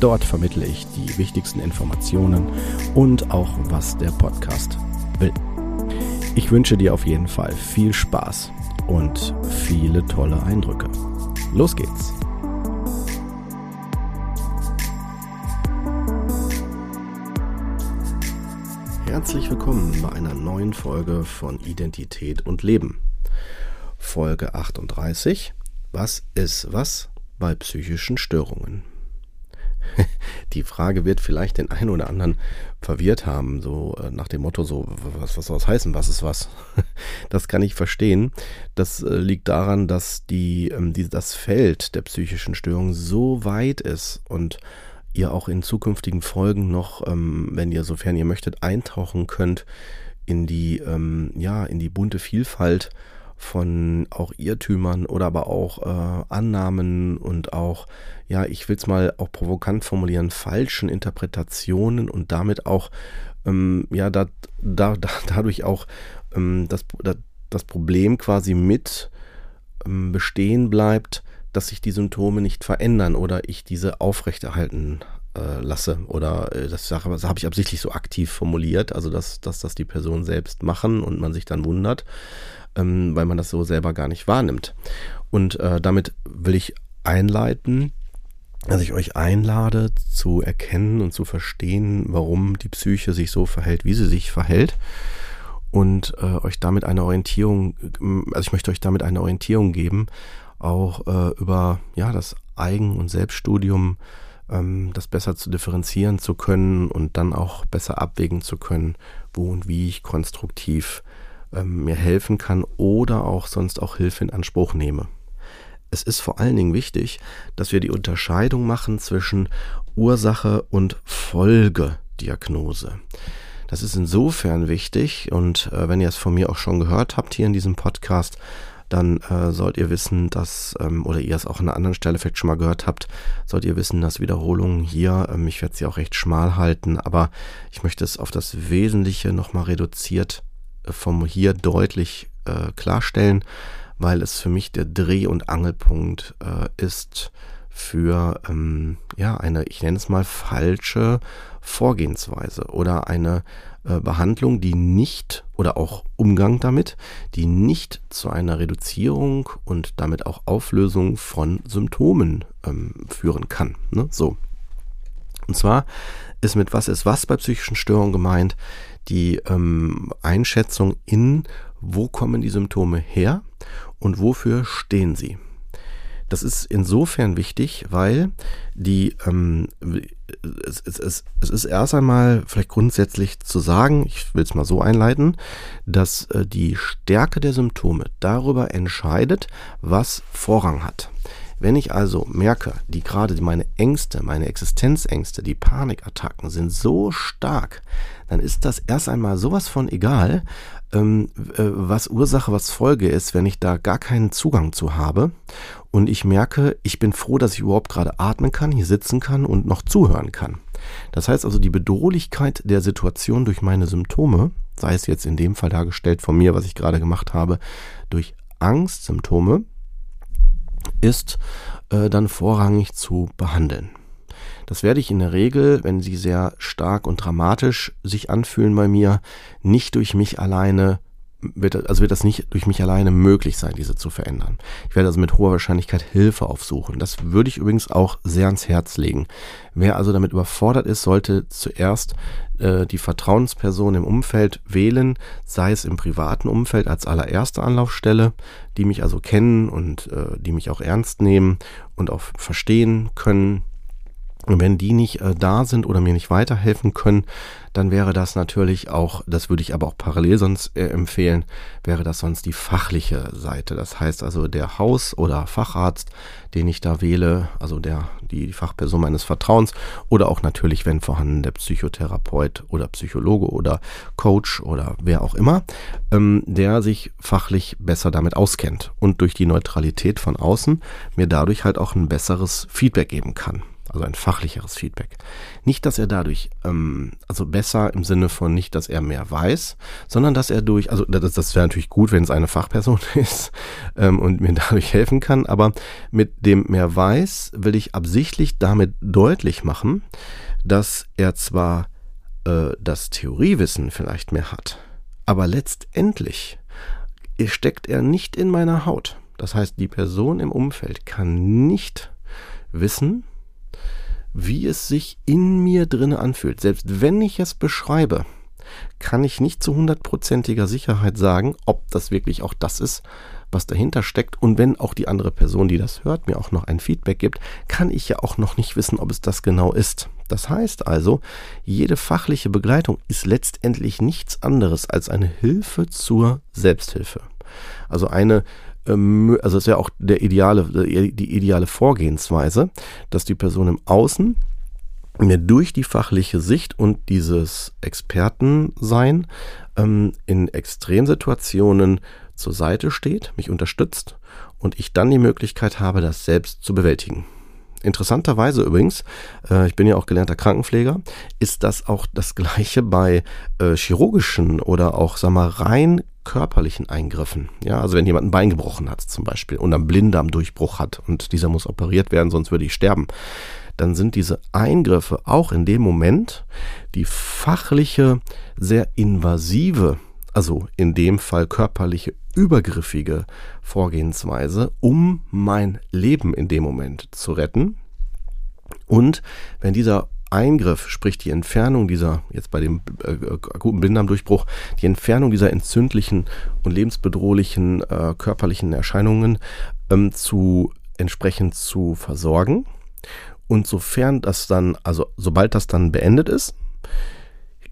Dort vermittle ich die wichtigsten Informationen und auch, was der Podcast will. Ich wünsche dir auf jeden Fall viel Spaß und viele tolle Eindrücke. Los geht's! Herzlich willkommen bei einer neuen Folge von Identität und Leben. Folge 38. Was ist was bei psychischen Störungen? Die Frage wird vielleicht den einen oder anderen verwirrt haben, so äh, nach dem Motto, so, was, was soll das heißen, was ist was? Das kann ich verstehen. Das äh, liegt daran, dass die, ähm, die, das Feld der psychischen Störung so weit ist und ihr auch in zukünftigen Folgen noch, ähm, wenn ihr, sofern ihr möchtet, eintauchen könnt in die, ähm, ja, in die bunte Vielfalt von auch Irrtümern oder aber auch äh, Annahmen und auch, ja, ich will es mal auch provokant formulieren, falschen Interpretationen und damit auch, ähm, ja, da, da, da, dadurch auch ähm, das, das Problem quasi mit ähm, bestehen bleibt, dass sich die Symptome nicht verändern oder ich diese aufrechterhalten äh, lasse oder äh, das, das habe ich absichtlich so aktiv formuliert, also dass, dass das die Person selbst machen und man sich dann wundert ähm, weil man das so selber gar nicht wahrnimmt. Und äh, damit will ich einleiten, dass ich euch einlade zu erkennen und zu verstehen, warum die Psyche sich so verhält, wie sie sich verhält. Und äh, euch damit eine Orientierung, also ich möchte euch damit eine Orientierung geben, auch äh, über ja, das Eigen- und Selbststudium, das besser zu differenzieren zu können und dann auch besser abwägen zu können, wo und wie ich konstruktiv ähm, mir helfen kann oder auch sonst auch Hilfe in Anspruch nehme. Es ist vor allen Dingen wichtig, dass wir die Unterscheidung machen zwischen Ursache und Folgediagnose. Das ist insofern wichtig und äh, wenn ihr es von mir auch schon gehört habt hier in diesem Podcast, dann äh, sollt ihr wissen, dass, ähm, oder ihr es auch an einer anderen Stelle vielleicht schon mal gehört habt, sollt ihr wissen, dass Wiederholungen hier, ähm, ich werde sie auch recht schmal halten, aber ich möchte es auf das Wesentliche nochmal reduziert vom hier deutlich äh, klarstellen, weil es für mich der Dreh- und Angelpunkt äh, ist für ähm, ja eine, ich nenne es mal falsche Vorgehensweise oder eine äh, Behandlung, die nicht oder auch Umgang damit, die nicht zu einer Reduzierung und damit auch Auflösung von Symptomen ähm, führen kann. Ne? So. Und zwar ist mit was ist was bei psychischen Störungen gemeint? die ähm, Einschätzung in, wo kommen die Symptome her und wofür stehen sie. Das ist insofern wichtig, weil die ähm, es, es, es, es ist erst einmal vielleicht grundsätzlich zu sagen, ich will es mal so einleiten, dass äh, die Stärke der Symptome darüber entscheidet, was Vorrang hat. Wenn ich also merke, die gerade meine Ängste, meine Existenzängste, die Panikattacken sind so stark, dann ist das erst einmal sowas von egal, ähm, äh, was Ursache, was Folge ist, wenn ich da gar keinen Zugang zu habe. Und ich merke, ich bin froh, dass ich überhaupt gerade atmen kann, hier sitzen kann und noch zuhören kann. Das heißt also, die Bedrohlichkeit der Situation durch meine Symptome, sei es jetzt in dem Fall dargestellt von mir, was ich gerade gemacht habe, durch Angstsymptome, ist äh, dann vorrangig zu behandeln. Das werde ich in der Regel, wenn sie sehr stark und dramatisch sich anfühlen bei mir, nicht durch mich alleine wird, also wird das nicht durch mich alleine möglich sein, diese zu verändern. Ich werde also mit hoher Wahrscheinlichkeit Hilfe aufsuchen. Das würde ich übrigens auch sehr ans Herz legen. Wer also damit überfordert ist, sollte zuerst äh, die Vertrauensperson im Umfeld wählen, sei es im privaten Umfeld als allererste Anlaufstelle, die mich also kennen und äh, die mich auch ernst nehmen und auch verstehen können, Und wenn die nicht äh, da sind oder mir nicht weiterhelfen können, dann wäre das natürlich auch, das würde ich aber auch parallel sonst äh, empfehlen, wäre das sonst die fachliche Seite. Das heißt also der Haus- oder Facharzt, den ich da wähle, also der, die Fachperson meines Vertrauens oder auch natürlich, wenn vorhanden, der Psychotherapeut oder Psychologe oder Coach oder wer auch immer, ähm, der sich fachlich besser damit auskennt und durch die Neutralität von außen mir dadurch halt auch ein besseres Feedback geben kann also ein fachlicheres Feedback. Nicht, dass er dadurch, ähm, also besser im Sinne von nicht, dass er mehr weiß, sondern dass er durch, also das, das wäre natürlich gut, wenn es eine Fachperson ist ähm, und mir dadurch helfen kann, aber mit dem mehr weiß will ich absichtlich damit deutlich machen, dass er zwar äh, das Theoriewissen vielleicht mehr hat, aber letztendlich steckt er nicht in meiner Haut. Das heißt, die Person im Umfeld kann nicht wissen, wie es sich in mir drinne anfühlt. Selbst wenn ich es beschreibe, kann ich nicht zu hundertprozentiger Sicherheit sagen, ob das wirklich auch das ist, was dahinter steckt. Und wenn auch die andere Person, die das hört, mir auch noch ein Feedback gibt, kann ich ja auch noch nicht wissen, ob es das genau ist. Das heißt also, jede fachliche Begleitung ist letztendlich nichts anderes als eine Hilfe zur Selbsthilfe. Also eine also es wäre auch der ideale, die ideale Vorgehensweise, dass die Person im Außen mir durch die fachliche Sicht und dieses Expertensein ähm, in Extremsituationen zur Seite steht, mich unterstützt und ich dann die Möglichkeit habe, das selbst zu bewältigen. Interessanterweise übrigens, äh, ich bin ja auch gelernter Krankenpfleger, ist das auch das gleiche bei äh, chirurgischen oder auch, sag mal, rein körperlichen Eingriffen. Ja, also wenn jemand ein Bein gebrochen hat zum Beispiel und einen Blinddarmdurchbruch hat und dieser muss operiert werden, sonst würde ich sterben, dann sind diese Eingriffe auch in dem Moment die fachliche, sehr invasive, also in dem Fall körperliche, übergriffige Vorgehensweise, um mein Leben in dem Moment zu retten. Und wenn dieser Eingriff, sprich die Entfernung dieser, jetzt bei dem äh, akuten Blinddarmdurchbruch, die Entfernung dieser entzündlichen und lebensbedrohlichen äh, körperlichen Erscheinungen ähm, zu entsprechend zu versorgen. Und sofern das dann, also sobald das dann beendet ist,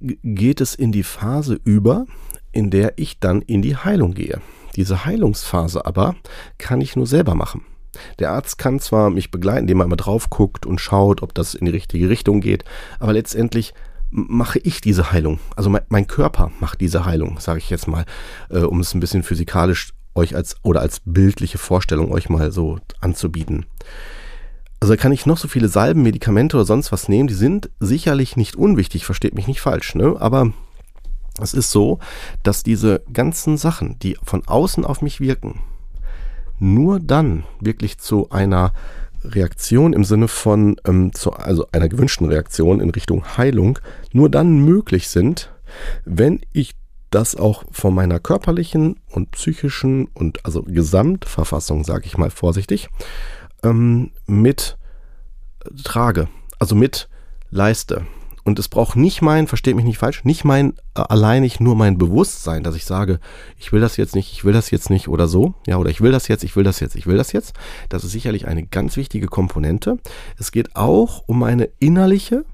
geht es in die Phase über, in der ich dann in die Heilung gehe. Diese Heilungsphase aber kann ich nur selber machen. Der Arzt kann zwar mich begleiten, indem er immer drauf guckt und schaut, ob das in die richtige Richtung geht, aber letztendlich mache ich diese Heilung. Also mein, mein Körper macht diese Heilung, sage ich jetzt mal, äh, um es ein bisschen physikalisch euch als oder als bildliche Vorstellung euch mal so anzubieten. Also kann ich noch so viele Salben, Medikamente oder sonst was nehmen, die sind sicherlich nicht unwichtig, versteht mich nicht falsch, ne? Aber es ist so, dass diese ganzen Sachen, die von außen auf mich wirken, nur dann wirklich zu einer Reaktion im Sinne von, ähm, zu, also einer gewünschten Reaktion in Richtung Heilung, nur dann möglich sind, wenn ich das auch von meiner körperlichen und psychischen und also Gesamtverfassung, sage ich mal vorsichtig, ähm, mit trage, also mit leiste. Und es braucht nicht mein, versteht mich nicht falsch, nicht mein äh, alleinig nur mein Bewusstsein, dass ich sage, ich will das jetzt nicht, ich will das jetzt nicht oder so, ja, oder ich will das jetzt, ich will das jetzt, ich will das jetzt. Das ist sicherlich eine ganz wichtige Komponente. Es geht auch um eine innerliche,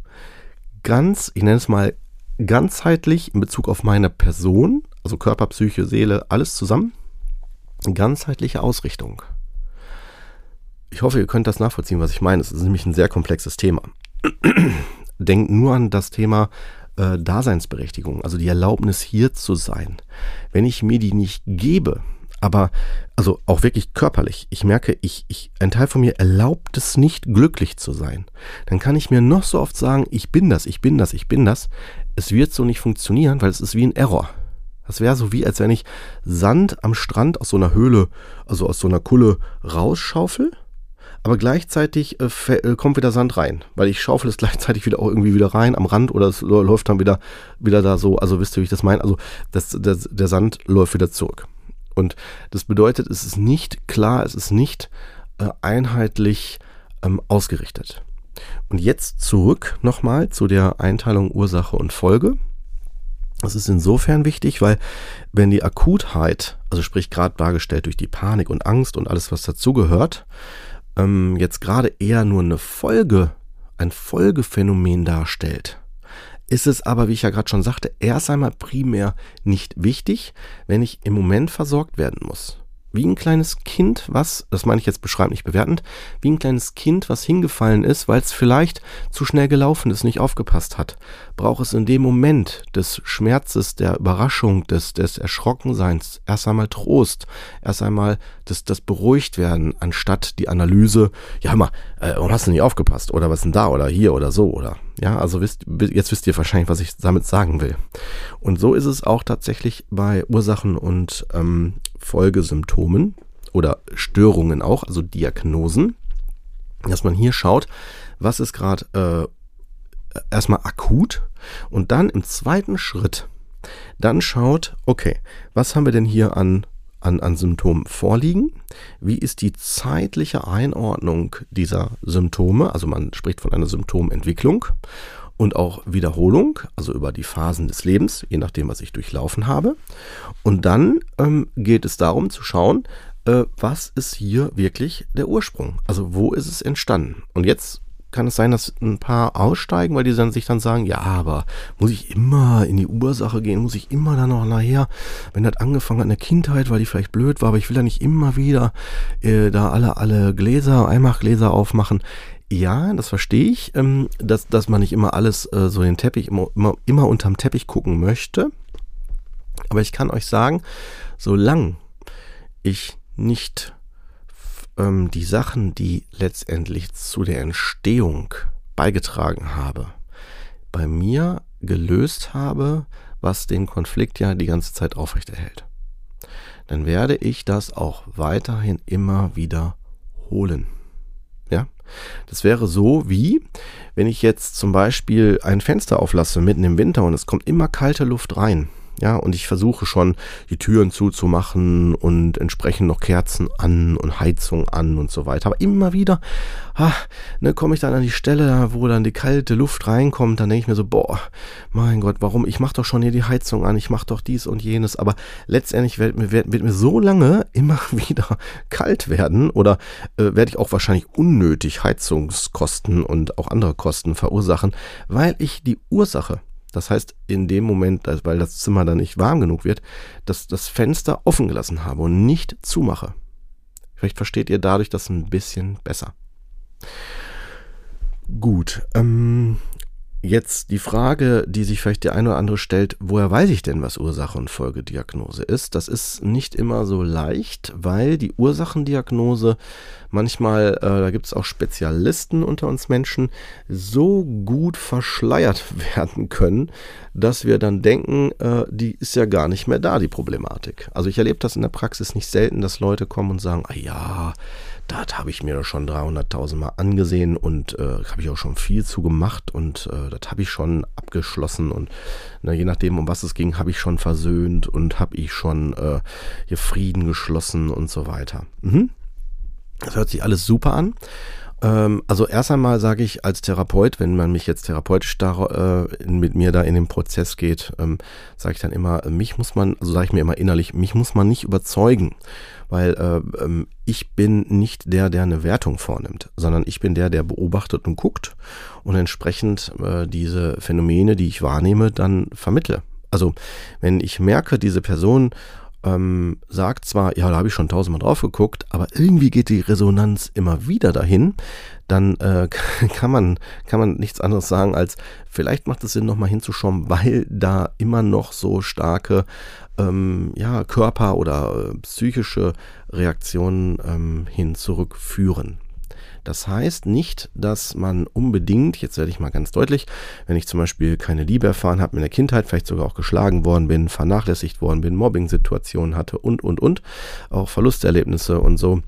ganz, ich nenne es mal ganzheitlich in Bezug auf meine Person, also Körper, Psyche, Seele, alles zusammen, ganzheitliche Ausrichtung. Ich hoffe, ihr könnt das nachvollziehen, was ich meine. Es ist nämlich ein sehr komplexes Thema denkt nur an das Thema äh, Daseinsberechtigung, also die Erlaubnis hier zu sein. Wenn ich mir die nicht gebe, aber also auch wirklich körperlich, ich merke, ich, ich, ein Teil von mir erlaubt es nicht, glücklich zu sein, dann kann ich mir noch so oft sagen, ich bin das, ich bin das, ich bin das. Es wird so nicht funktionieren, weil es ist wie ein Error. Das wäre so wie, als wenn ich Sand am Strand aus so einer Höhle, also aus so einer Kulle rausschaufel aber gleichzeitig äh, äh, kommt wieder Sand rein, weil ich schaufel es gleichzeitig wieder auch irgendwie wieder rein am Rand oder es läuft dann wieder, wieder da so, also wisst ihr, wie ich das meine? Also das, das, der Sand läuft wieder zurück. Und das bedeutet, es ist nicht klar, es ist nicht äh, einheitlich ähm, ausgerichtet. Und jetzt zurück nochmal zu der Einteilung Ursache und Folge. Das ist insofern wichtig, weil wenn die Akutheit, also sprich gerade dargestellt durch die Panik und Angst und alles, was dazugehört, ähm, jetzt gerade eher nur eine Folge ein Folgephänomen darstellt, ist es aber, wie ich ja gerade schon sagte, erst einmal primär nicht wichtig, wenn ich im Moment versorgt werden muss wie ein kleines Kind, was, das meine ich jetzt beschreibend, nicht bewertend, wie ein kleines Kind, was hingefallen ist, weil es vielleicht zu schnell gelaufen ist, nicht aufgepasst hat, braucht es in dem Moment des Schmerzes, der Überraschung, des, des Erschrockenseins erst einmal Trost, erst einmal das, das beruhigt werden, anstatt die Analyse, ja mal, äh, warum hast du nicht aufgepasst? Oder was denn da? Oder hier oder so? Oder ja, also wisst, jetzt wisst ihr wahrscheinlich, was ich damit sagen will. Und so ist es auch tatsächlich bei Ursachen und ähm, Folgesymptomen oder Störungen auch, also Diagnosen, dass man hier schaut, was ist gerade äh, erstmal akut und dann im zweiten Schritt dann schaut, okay, was haben wir denn hier an an, an Symptomen vorliegen? Wie ist die zeitliche Einordnung dieser Symptome? Also man spricht von einer Symptomentwicklung und auch Wiederholung, also über die Phasen des Lebens, je nachdem, was ich durchlaufen habe. Und dann ähm, geht es darum zu schauen, äh, was ist hier wirklich der Ursprung? Also wo ist es entstanden? Und jetzt kann es sein, dass ein paar aussteigen, weil die dann sich dann sagen, ja, aber muss ich immer in die Ursache gehen, muss ich immer dann noch nachher, wenn das angefangen hat in der Kindheit, weil die vielleicht blöd war, aber ich will ja nicht immer wieder äh, da alle, alle Gläser, Einmachgläser aufmachen. Ja, das verstehe ich, ähm, dass, dass man nicht immer alles äh, so den Teppich, immer, immer, immer unterm Teppich gucken möchte. Aber ich kann euch sagen, solange ich nicht ähm, die Sachen, die letztendlich zu der Entstehung beigetragen habe, bei mir gelöst habe, was den Konflikt ja die ganze Zeit aufrechterhält, dann werde ich das auch weiterhin immer wieder holen. Ja, das wäre so wie, wenn ich jetzt zum Beispiel ein Fenster auflasse mitten im Winter und es kommt immer kalte Luft rein ja, und ich versuche schon, die Türen zuzumachen und entsprechend noch Kerzen an und Heizung an und so weiter. Aber immer wieder, ah, ne, komme ich dann an die Stelle, wo dann die kalte Luft reinkommt, dann denke ich mir so, boah, mein Gott, warum? Ich mache doch schon hier die Heizung an, ich mache doch dies und jenes. Aber letztendlich wird mir, wird, wird mir so lange immer wieder kalt werden oder äh, werde ich auch wahrscheinlich unnötig Heizungskosten und auch andere Kosten verursachen, weil ich die Ursache das heißt, in dem Moment, weil das Zimmer dann nicht warm genug wird, dass das Fenster offen gelassen habe und nicht zumache. Vielleicht versteht ihr dadurch das ein bisschen besser. Gut, ähm, Jetzt die Frage, die sich vielleicht der eine oder andere stellt, woher weiß ich denn, was Ursache und Folgediagnose ist? Das ist nicht immer so leicht, weil die Ursachendiagnose manchmal, äh, da gibt es auch Spezialisten unter uns Menschen, so gut verschleiert werden können, dass wir dann denken, äh, die ist ja gar nicht mehr da, die Problematik. Also ich erlebe das in der Praxis nicht selten, dass Leute kommen und sagen, ah ja, das habe ich mir schon 300.000 Mal angesehen und äh, habe ich auch schon viel zu gemacht und äh, das habe ich schon abgeschlossen und na, je nachdem, um was es ging, habe ich schon versöhnt und habe ich schon äh, hier Frieden geschlossen und so weiter. Mhm. Das hört sich alles super an. Ähm, also erst einmal sage ich als Therapeut, wenn man mich jetzt therapeutisch da, äh, mit mir da in den Prozess geht, ähm, sage ich dann immer, mich muss man, also sage ich mir immer innerlich, mich muss man nicht überzeugen weil äh, ähm, ich bin nicht der, der eine Wertung vornimmt, sondern ich bin der, der beobachtet und guckt und entsprechend äh, diese Phänomene, die ich wahrnehme, dann vermittle. Also wenn ich merke, diese Person ähm, sagt zwar, ja, da habe ich schon tausendmal drauf geguckt, aber irgendwie geht die Resonanz immer wieder dahin, dann äh, kann, man, kann man nichts anderes sagen als, vielleicht macht es Sinn, nochmal hinzuschauen, weil da immer noch so starke ähm, ja, Körper- oder äh, psychische Reaktionen ähm, hin zurückführen. Das heißt nicht, dass man unbedingt, jetzt werde ich mal ganz deutlich, wenn ich zum Beispiel keine Liebe erfahren habe in der Kindheit, vielleicht sogar auch geschlagen worden bin, vernachlässigt worden bin, Mobbing-Situationen hatte und, und, und, auch Verlusterlebnisse und so.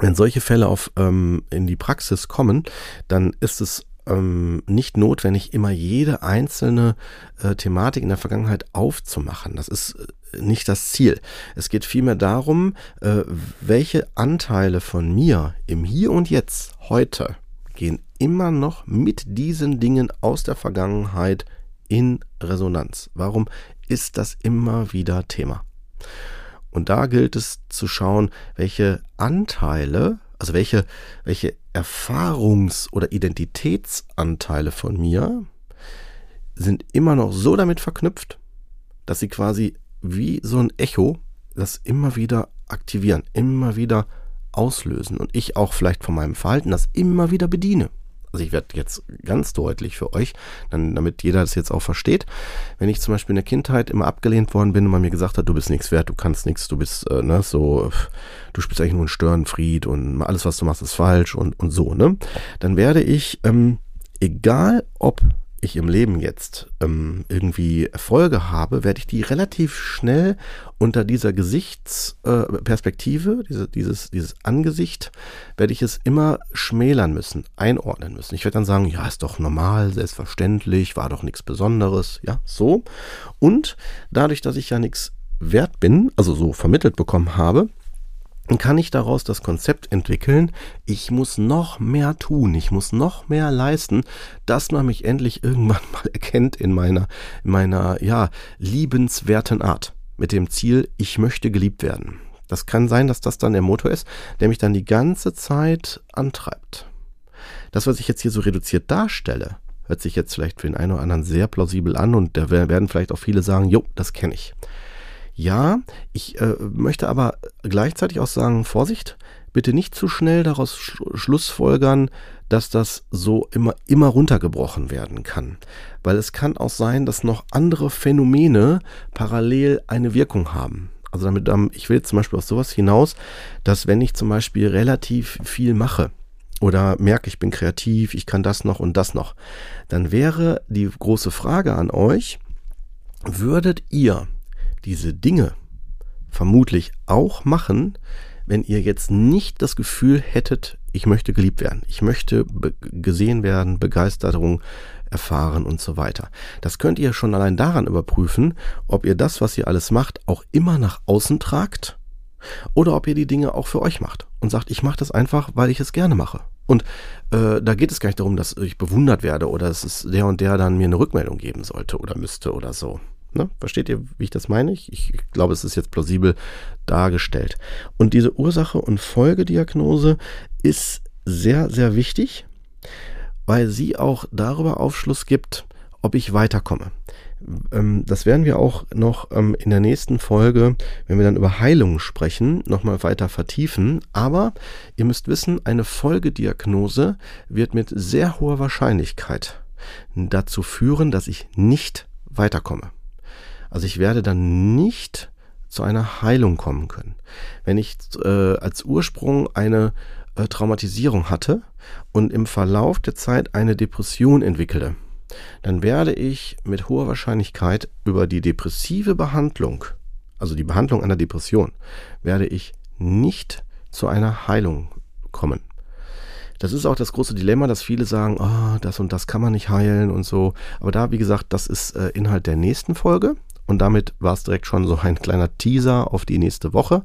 Wenn solche Fälle auf, ähm, in die Praxis kommen, dann ist es ähm, nicht notwendig, immer jede einzelne äh, Thematik in der Vergangenheit aufzumachen. Das ist äh, nicht das Ziel. Es geht vielmehr darum, äh, welche Anteile von mir im Hier und Jetzt heute gehen immer noch mit diesen Dingen aus der Vergangenheit in Resonanz. Warum ist das immer wieder Thema? Und da gilt es zu schauen, welche Anteile Also welche, welche Erfahrungs- oder Identitätsanteile von mir sind immer noch so damit verknüpft, dass sie quasi wie so ein Echo das immer wieder aktivieren, immer wieder auslösen und ich auch vielleicht von meinem Verhalten das immer wieder bediene. Also ich werde jetzt ganz deutlich für euch, dann, damit jeder das jetzt auch versteht. Wenn ich zum Beispiel in der Kindheit immer abgelehnt worden bin und man mir gesagt hat, du bist nichts wert, du kannst nichts, du bist äh, ne, so, du spielst eigentlich nur einen Störenfried und alles, was du machst, ist falsch und, und so, ne? Dann werde ich, ähm, egal ob ich im Leben jetzt ähm, irgendwie Erfolge habe, werde ich die relativ schnell unter dieser Gesichtsperspektive, äh, diese, dieses, dieses Angesicht, werde ich es immer schmälern müssen, einordnen müssen. Ich werde dann sagen, ja, ist doch normal, selbstverständlich, war doch nichts Besonderes, ja, so. Und dadurch, dass ich ja nichts wert bin, also so vermittelt bekommen habe, kann ich daraus das Konzept entwickeln, ich muss noch mehr tun, ich muss noch mehr leisten, dass man mich endlich irgendwann mal erkennt in meiner, in meiner, ja, liebenswerten Art. Mit dem Ziel, ich möchte geliebt werden. Das kann sein, dass das dann der Motor ist, der mich dann die ganze Zeit antreibt. Das, was ich jetzt hier so reduziert darstelle, hört sich jetzt vielleicht für den einen oder anderen sehr plausibel an und da werden vielleicht auch viele sagen, jo, das kenne ich. Ja, ich äh, möchte aber gleichzeitig auch sagen, Vorsicht, bitte nicht zu schnell daraus sch schlussfolgern, dass das so immer, immer runtergebrochen werden kann. Weil es kann auch sein, dass noch andere Phänomene parallel eine Wirkung haben. Also damit, ich will zum Beispiel auf sowas hinaus, dass wenn ich zum Beispiel relativ viel mache, oder merke, ich bin kreativ, ich kann das noch und das noch, dann wäre die große Frage an euch, würdet ihr diese Dinge vermutlich auch machen, wenn ihr jetzt nicht das Gefühl hättet, ich möchte geliebt werden, ich möchte gesehen werden, Begeisterung erfahren und so weiter. Das könnt ihr schon allein daran überprüfen, ob ihr das, was ihr alles macht, auch immer nach außen tragt oder ob ihr die Dinge auch für euch macht und sagt, ich mache das einfach, weil ich es gerne mache. Und äh, da geht es gar nicht darum, dass ich bewundert werde oder dass es der und der dann mir eine Rückmeldung geben sollte oder müsste oder so. Ne? Versteht ihr, wie ich das meine? Ich, ich glaube, es ist jetzt plausibel dargestellt. Und diese Ursache- und Folgediagnose ist sehr, sehr wichtig, weil sie auch darüber Aufschluss gibt, ob ich weiterkomme. Ähm, das werden wir auch noch ähm, in der nächsten Folge, wenn wir dann über Heilung sprechen, nochmal weiter vertiefen. Aber ihr müsst wissen, eine Folgediagnose wird mit sehr hoher Wahrscheinlichkeit dazu führen, dass ich nicht weiterkomme. Also ich werde dann nicht zu einer Heilung kommen können. Wenn ich äh, als Ursprung eine äh, Traumatisierung hatte und im Verlauf der Zeit eine Depression entwickelte, dann werde ich mit hoher Wahrscheinlichkeit über die depressive Behandlung, also die Behandlung einer Depression, werde ich nicht zu einer Heilung kommen. Das ist auch das große Dilemma, dass viele sagen, oh, das und das kann man nicht heilen und so. Aber da, wie gesagt, das ist äh, Inhalt der nächsten Folge. Und damit war es direkt schon so ein kleiner Teaser auf die nächste Woche.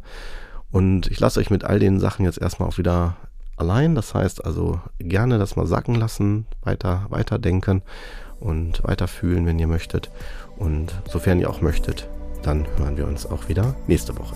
Und ich lasse euch mit all den Sachen jetzt erstmal auch wieder allein. Das heißt also gerne das mal sacken lassen, weiter, denken und weiter fühlen, wenn ihr möchtet. Und sofern ihr auch möchtet, dann hören wir uns auch wieder nächste Woche.